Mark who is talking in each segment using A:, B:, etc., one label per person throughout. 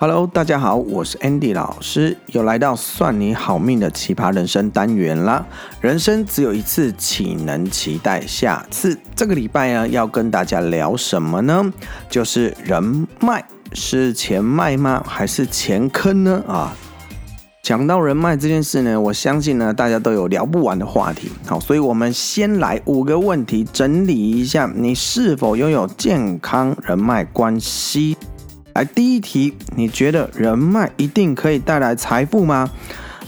A: Hello，大家好，我是 Andy 老师，又来到算你好命的奇葩人生单元啦。人生只有一次，岂能期待下次？这个礼拜呢，要跟大家聊什么呢？就是人脉，是钱脉吗？还是钱坑呢？啊，讲到人脉这件事呢，我相信呢，大家都有聊不完的话题。好，所以我们先来五个问题整理一下，你是否拥有健康人脉关系？来，第一题，你觉得人脉一定可以带来财富吗？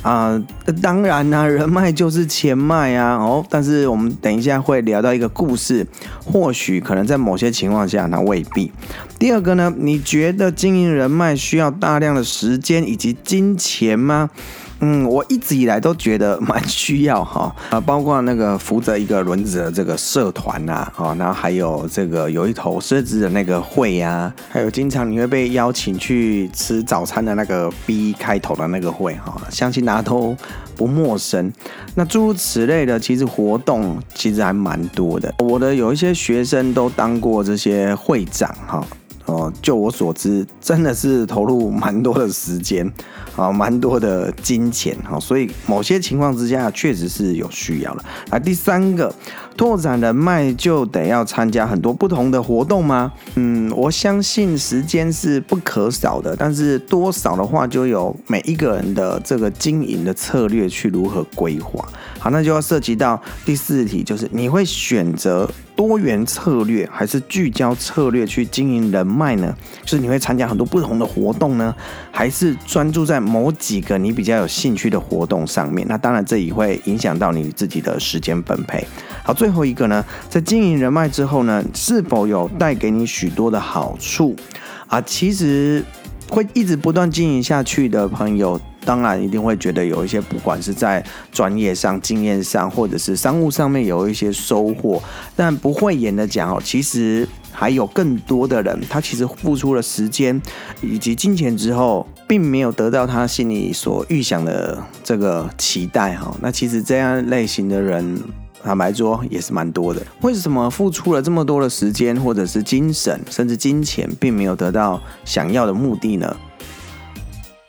A: 啊、当然啦、人脉就是钱脉啊。哦，但是我们等一下会聊到一个故事，或许可能在某些情况下，那未必。第二个呢，你觉得经营人脉需要大量的时间以及金钱吗？嗯，我一直以来都觉得蛮需要哈 啊，包括那个扶着一个轮子的这个社团呐，啊，然后还有这个有一头狮子的那个会呀，还有经常你会被邀请去吃早餐的那个 B 开头的那个会哈，相信大家都不陌生。那诸如此类的，其实活动其实还蛮多的。我的有一些学生都当过这些会长哈。哦，就我所知，真的是投入蛮多的时间，啊，蛮多的金钱，哈，所以某些情况之下，确实是有需要了。来，第三个，拓展人脉就得要参加很多不同的活动吗？嗯，我相信时间是不可少的，但是多少的话，就有每一个人的这个经营的策略去如何规划。好，那就要涉及到第四题，就是你会选择。多元策略还是聚焦策略去经营人脉呢？就是你会参加很多不同的活动呢，还是专注在某几个你比较有兴趣的活动上面？那当然这也会影响到你自己的时间分配。好，最最后一个呢，在经营人脉之后呢，是否有带给你许多的好处啊？其实会一直不断经营下去的朋友。当然一定会觉得有一些，不管是在专业上、经验上，或者是商务上面有一些收获。但不会演的讲哦，其实还有更多的人，他其实付出了时间以及金钱之后，并没有得到他心里所预想的这个期待哈。那其实这样类型的人，坦白说也是蛮多的。为什么付出了这么多的时间，或者是精神，甚至金钱，并没有得到想要的目的呢？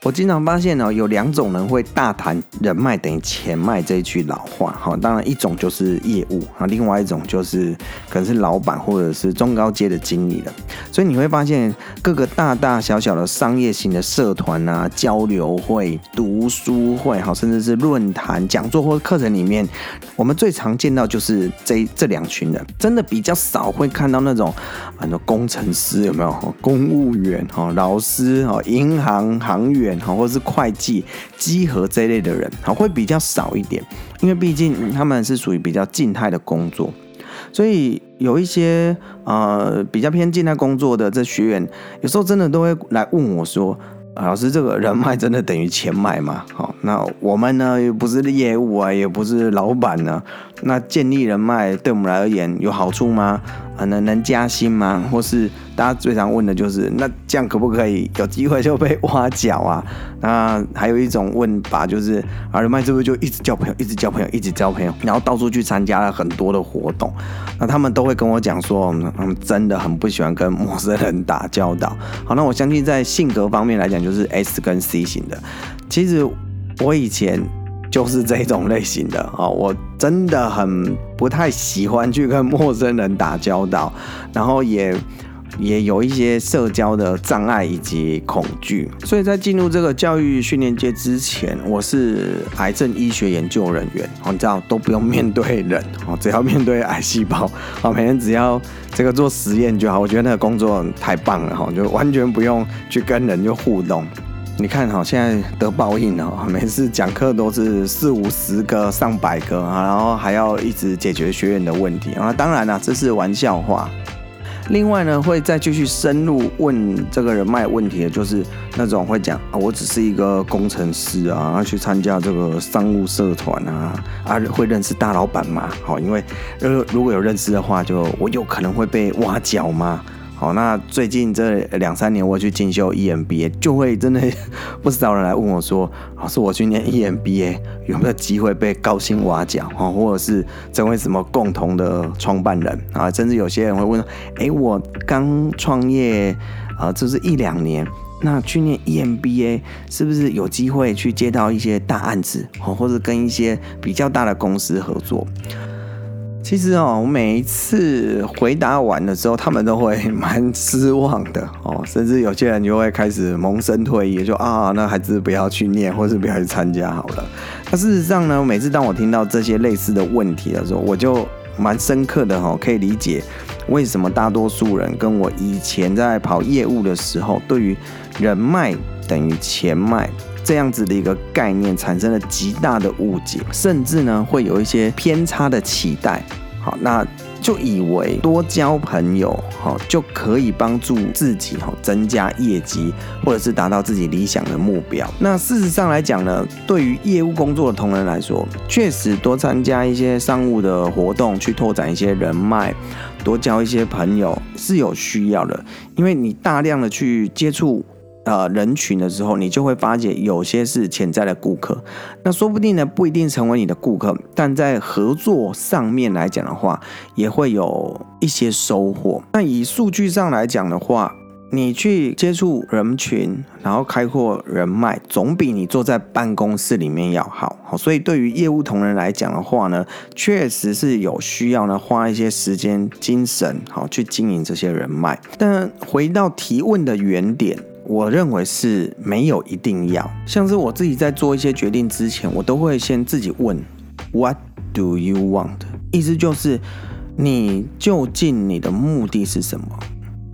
A: 我经常发现呢，有两种人会大谈人脉等于钱脉这一句老话哈。当然，一种就是业务啊，另外一种就是可能是老板或者是中高阶的经理了。所以你会发现，各个大大小小的商业型的社团啊、交流会、读书会，哈，甚至是论坛、讲座或课程里面，我们最常见到就是这这两群人，真的比较少会看到那种很多工程师有没有？公务员哈、老师哈、银行行员。好，或者是会计、稽核这一类的人，好，会比较少一点，因为毕竟他们是属于比较静态的工作，所以有一些呃比较偏静态工作的这学员，有时候真的都会来问我说：“老师，这个人脉真的等于钱脉吗？”好，那我们呢又不是业务啊，也不是老板呢，那建立人脉对我们来而言有好处吗？可能能加薪吗？或是大家最常问的就是，那这样可不可以有机会就被挖角啊？那还有一种问法就是，啊，人脉是不是就一直交朋友，一直交朋友，一直交朋友，然后到处去参加了很多的活动？那他们都会跟我讲说，他们真的很不喜欢跟陌生人打交道。好，那我相信在性格方面来讲，就是 S 跟 C 型的。其实我以前。就是这种类型的。啊，我真的很不太喜欢去跟陌生人打交道，然后也也有一些社交的障碍以及恐惧，所以在进入这个教育训练界之前，我是癌症医学研究人员，你知道都不用面对人。哦，只要面对癌细胞。啊，每天只要这个做实验就好，我觉得那个工作太棒了。哈，就完全不用去跟人就互动。你看哈，现在得报应了，每次讲课都是四五十个、上百个啊，然后还要一直解决学员的问题啊。当然了，这是玩笑话。另外呢，会再继续深入问这个人脉问题的，就是那种会讲啊，我只是一个工程师啊，要去参加这个商务社团啊，啊，会认识大老板吗？好，因为如如果有认识的话，就我有可能会被挖角吗？好，那最近这两三年我去进修 EMBA，就会真的 不少人来问我说：“老师，我去念 EMBA 有没有机会被高薪挖角啊？或者是成为什么共同的创办人啊？甚至有些人会问：哎，我刚创业啊，这是一两年，那去念 EMBA 是不是有机会去接到一些大案子，或者跟一些比较大的公司合作？其实哦，我每一次回答完的时候，他们都会蛮失望的哦，甚至有些人就会开始萌生退意，就啊，那还是不要去念，或是不要去参加好了。那事实上呢，每次当我听到这些类似的问题的时候，我就蛮深刻的哈，可以理解为什么大多数人跟我以前在跑业务的时候，对于人脉等于钱脉。这样子的一个概念产生了极大的误解，甚至呢会有一些偏差的期待。好，那就以为多交朋友，好就可以帮助自己哈增加业绩，或者是达到自己理想的目标。那事实上来讲呢，对于业务工作的同仁来说，确实多参加一些商务的活动，去拓展一些人脉，多交一些朋友是有需要的，因为你大量的去接触。呃，人群的时候，你就会发现有些是潜在的顾客，那说不定呢，不一定成为你的顾客，但在合作上面来讲的话，也会有一些收获。那以数据上来讲的话，你去接触人群，然后开阔人脉，总比你坐在办公室里面要好。好，所以对于业务同仁来讲的话呢，确实是有需要呢，花一些时间、精神，好去经营这些人脉。但回到提问的原点。我认为是没有一定要，像是我自己在做一些决定之前，我都会先自己问 What do you want？意思就是你究竟你的目的是什么？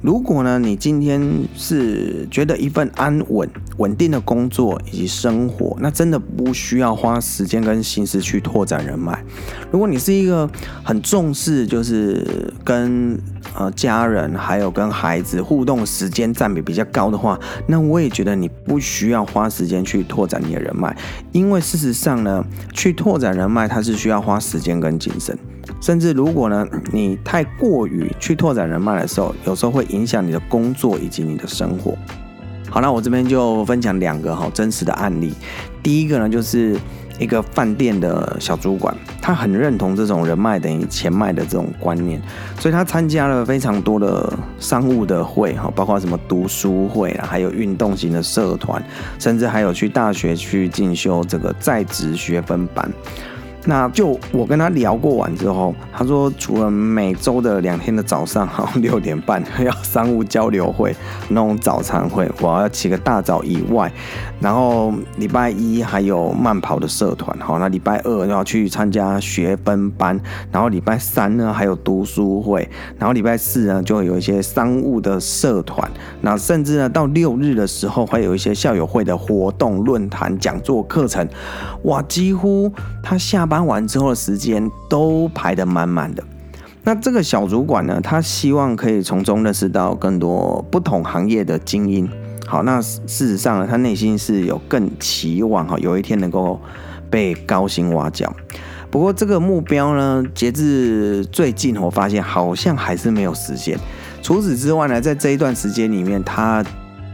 A: 如果呢，你今天是觉得一份安稳、稳定的工作以及生活，那真的不需要花时间跟心思去拓展人脉。如果你是一个很重视，就是跟呃家人还有跟孩子互动时间占比比较高的话，那我也觉得你不需要花时间去拓展你的人脉，因为事实上呢，去拓展人脉它是需要花时间跟精神。甚至如果呢，你太过于去拓展人脉的时候，有时候会影响你的工作以及你的生活。好，那我这边就分享两个好真实的案例。第一个呢，就是一个饭店的小主管，他很认同这种人脉等于钱脉的这种观念，所以他参加了非常多的商务的会，哈，包括什么读书会啊，还有运动型的社团，甚至还有去大学去进修这个在职学分班。那就我跟他聊过完之后，他说除了每周的两天的早上，好 六点半要商务交流会那种早餐会，我要起个大早以外，然后礼拜一还有慢跑的社团，好，那礼拜二要去参加学分班，然后礼拜三呢还有读书会，然后礼拜四呢就有一些商务的社团，那甚至呢到六日的时候会有一些校友会的活动、论坛、讲座、课程，哇，几乎他下班。搬完之后的时间都排得满满的。那这个小主管呢，他希望可以从中认识到更多不同行业的精英。好，那事实上呢，他内心是有更期望哈，有一天能够被高薪挖角。不过这个目标呢，截至最近我发现好像还是没有实现。除此之外呢，在这一段时间里面，他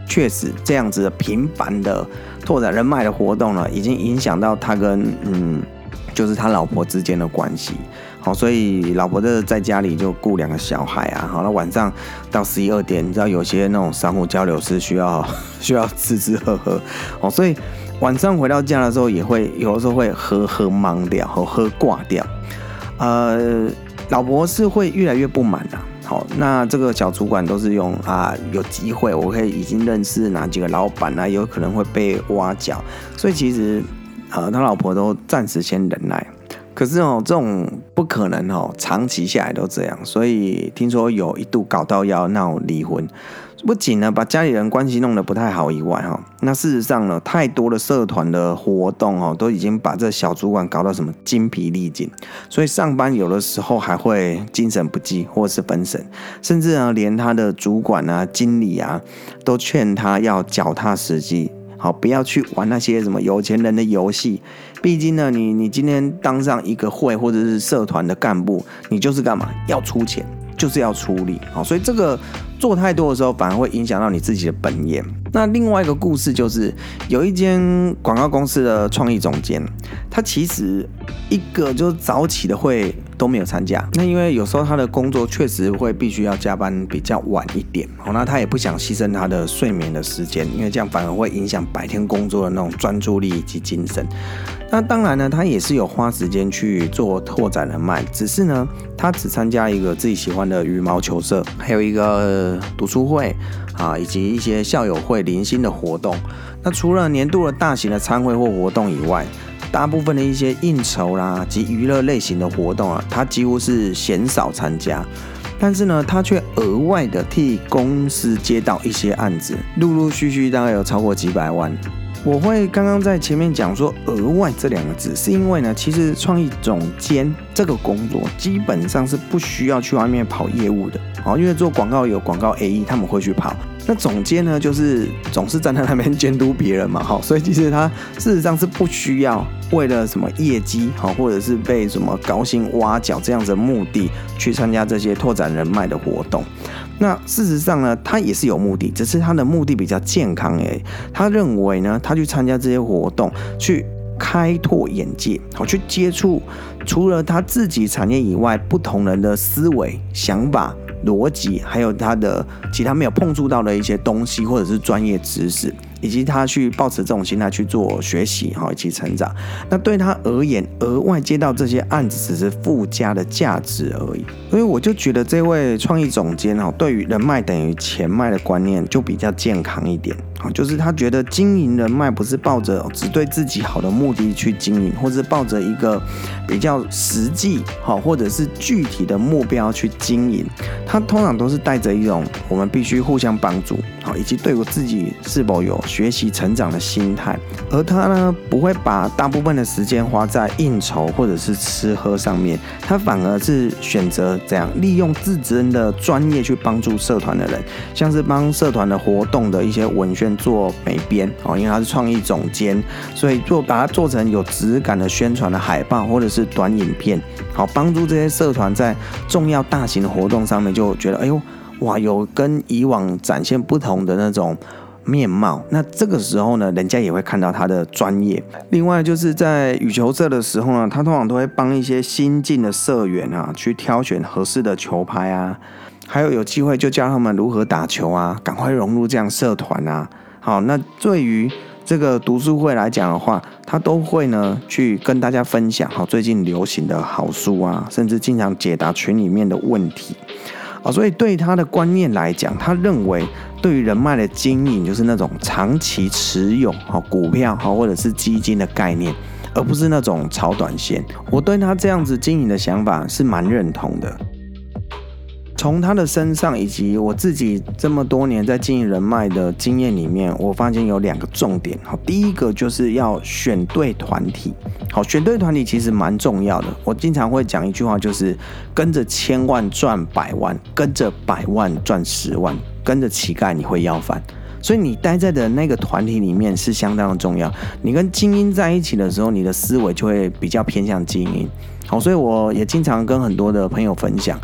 A: 确实这样子的频繁的拓展人脉的活动呢，已经影响到他跟嗯。就是他老婆之间的关系，好，所以老婆的在家里就顾两个小孩啊，好，那晚上到十一二点，你知道有些那种商务交流是需要 需要吃吃喝喝，哦，所以晚上回到家的时候也会有的时候会喝喝忙掉，喝喝挂掉，呃，老婆是会越来越不满的，好，那这个小主管都是用啊，有机会我可以已经认识哪几个老板啊，有可能会被挖角，所以其实。呃，他老婆都暂时先忍耐，可是哦，这种不可能哦，长期下来都这样，所以听说有一度搞到要闹离婚，不仅呢把家里人关系弄得不太好以外哈，那事实上呢，太多的社团的活动哦，都已经把这小主管搞到什么精疲力尽，所以上班有的时候还会精神不济或是分神，甚至呢连他的主管啊、经理啊都劝他要脚踏实地。好，不要去玩那些什么有钱人的游戏。毕竟呢，你你今天当上一个会或者是社团的干部，你就是干嘛？要出钱，就是要出力。好，所以这个做太多的时候，反而会影响到你自己的本业。那另外一个故事就是，有一间广告公司的创意总监，他其实一个就是早起的会都没有参加。那因为有时候他的工作确实会必须要加班比较晚一点，好，那他也不想牺牲他的睡眠的时间，因为这样反而会影响白天工作的那种专注力以及精神。那当然呢，他也是有花时间去做拓展人脉，只是呢，他只参加一个自己喜欢的羽毛球社，还有一个读书会啊，以及一些校友会零星的活动。那除了年度的大型的餐会或活动以外，大部分的一些应酬啦及娱乐类型的活动啊，他几乎是鲜少参加。但是呢，他却额外的替公司接到一些案子，陆陆续续大概有超过几百万。我会刚刚在前面讲说“额外”这两个字，是因为呢，其实创意总监这个工作基本上是不需要去外面跑业务的，哦，因为做广告有广告 AE，他们会去跑。那总监呢，就是总是站在那边监督别人嘛，好，所以其实他事实上是不需要为了什么业绩，好，或者是被什么高薪挖角这样子的目的去参加这些拓展人脉的活动。那事实上呢，他也是有目的，只是他的目的比较健康诶。他认为呢，他去参加这些活动，去开拓眼界，好，去接触除了他自己产业以外不同人的思维、想法、逻辑，还有他的其他没有碰触到的一些东西，或者是专业知识。以及他去抱持这种心态去做学习，哈，以及成长。那对他而言，额外接到这些案子只是附加的价值而已。所以我就觉得这位创意总监，哈，对于人脉等于钱脉的观念就比较健康一点。啊，就是他觉得经营人脉不是抱着只对自己好的目的去经营，或是抱着一个比较实际好或者是具体的目标去经营。他通常都是带着一种我们必须互相帮助，以及对我自己是否有学习成长的心态。而他呢，不会把大部分的时间花在应酬或者是吃喝上面，他反而是选择这样利用自身的专业去帮助社团的人，像是帮社团的活动的一些文宣。做美编哦，因为他是创意总监，所以做把它做成有质感的宣传的海报或者是短影片，好帮助这些社团在重要大型的活动上面就觉得，哎呦哇，有跟以往展现不同的那种面貌。那这个时候呢，人家也会看到他的专业。另外就是在羽球社的时候呢，他通常都会帮一些新进的社员啊，去挑选合适的球拍啊。还有有机会就教他们如何打球啊，赶快融入这样社团啊。好，那对于这个读书会来讲的话，他都会呢去跟大家分享好最近流行的好书啊，甚至经常解答群里面的问题啊。所以对他的观念来讲，他认为对于人脉的经营就是那种长期持有哦股票哦或者是基金的概念，而不是那种炒短线。我对他这样子经营的想法是蛮认同的。从他的身上以及我自己这么多年在经营人脉的经验里面，我发现有两个重点。好，第一个就是要选对团体。好，选对团体其实蛮重要的。我经常会讲一句话，就是跟着千万赚百万，跟着百万赚十万，跟着乞丐你会要饭。所以你待在的那个团体里面是相当的重要。你跟精英在一起的时候，你的思维就会比较偏向精英。好，所以我也经常跟很多的朋友分享。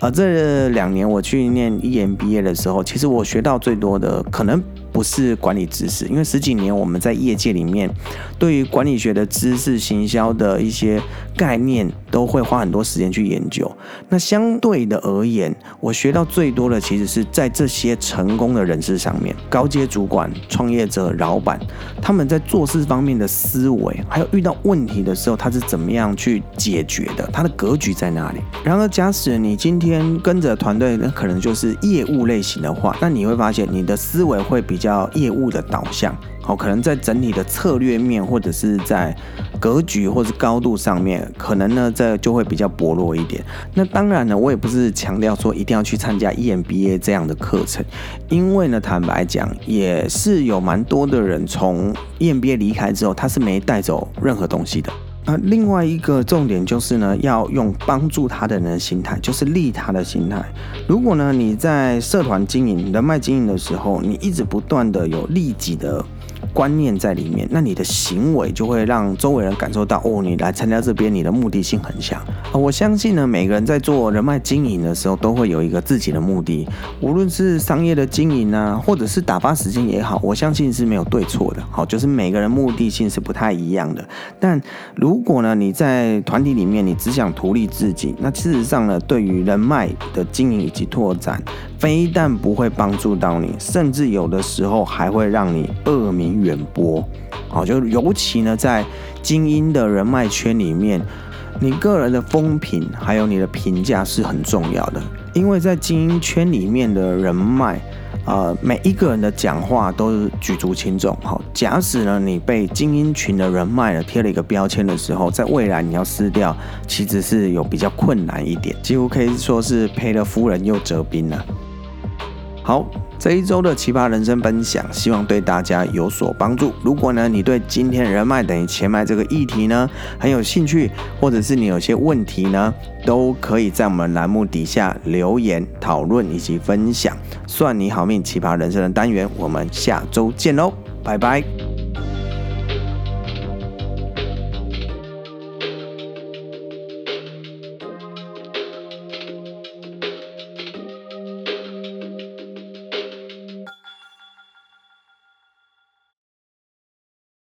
A: 而这两年我去念 EMBA 的时候，其实我学到最多的可能不是管理知识，因为十几年我们在业界里面，对于管理学的知识、行销的一些概念，都会花很多时间去研究。那相对的而言，我学到最多的其实是在这些成功的人士上面，高阶主管、创业者、老板，他们在做事方面的思维，还有遇到问题的时候，他是怎么样去解决的，他的格局在哪里？然而，假使你今天跟着团队，那可能就是业务类型的话，那你会发现你的思维会比较业务的导向。哦，可能在整体的策略面，或者是在格局或者高度上面，可能呢这就会比较薄弱一点。那当然呢，我也不是强调说一定要去参加 EMBA 这样的课程，因为呢，坦白讲，也是有蛮多的人从 EMBA 离开之后，他是没带走任何东西的。啊另外一个重点就是呢，要用帮助他的人的心态，就是利他的心态。如果呢你在社团经营、人脉经营的时候，你一直不断的有利己的观念在里面，那你的行为就会让周围人感受到，哦，你来参加这边，你的目的性很强。我相信呢，每个人在做人脉经营的时候，都会有一个自己的目的，无论是商业的经营啊，或者是打发时间也好，我相信是没有对错的。好，就是每个人目的性是不太一样的。但如果呢，你在团体里面，你只想图利自己，那事实上呢，对于人脉的经营以及拓展，非但不会帮助到你，甚至有的时候还会让你恶名远播。好，就尤其呢，在精英的人脉圈里面，你个人的风评还有你的评价是很重要的，因为在精英圈里面的人脉。呃，每一个人的讲话都是举足轻重。好，假使呢，你被精英群的人脉呢贴了一个标签的时候，在未来你要撕掉，其实是有比较困难一点，几乎可以说是赔了夫人又折兵了。好。这一周的奇葩人生分享，希望对大家有所帮助。如果呢，你对今天人脉等于钱脉这个议题呢很有兴趣，或者是你有些问题呢，都可以在我们栏目底下留言讨论以及分享。算你好命，奇葩人生的单元，我们下周见喽，拜拜。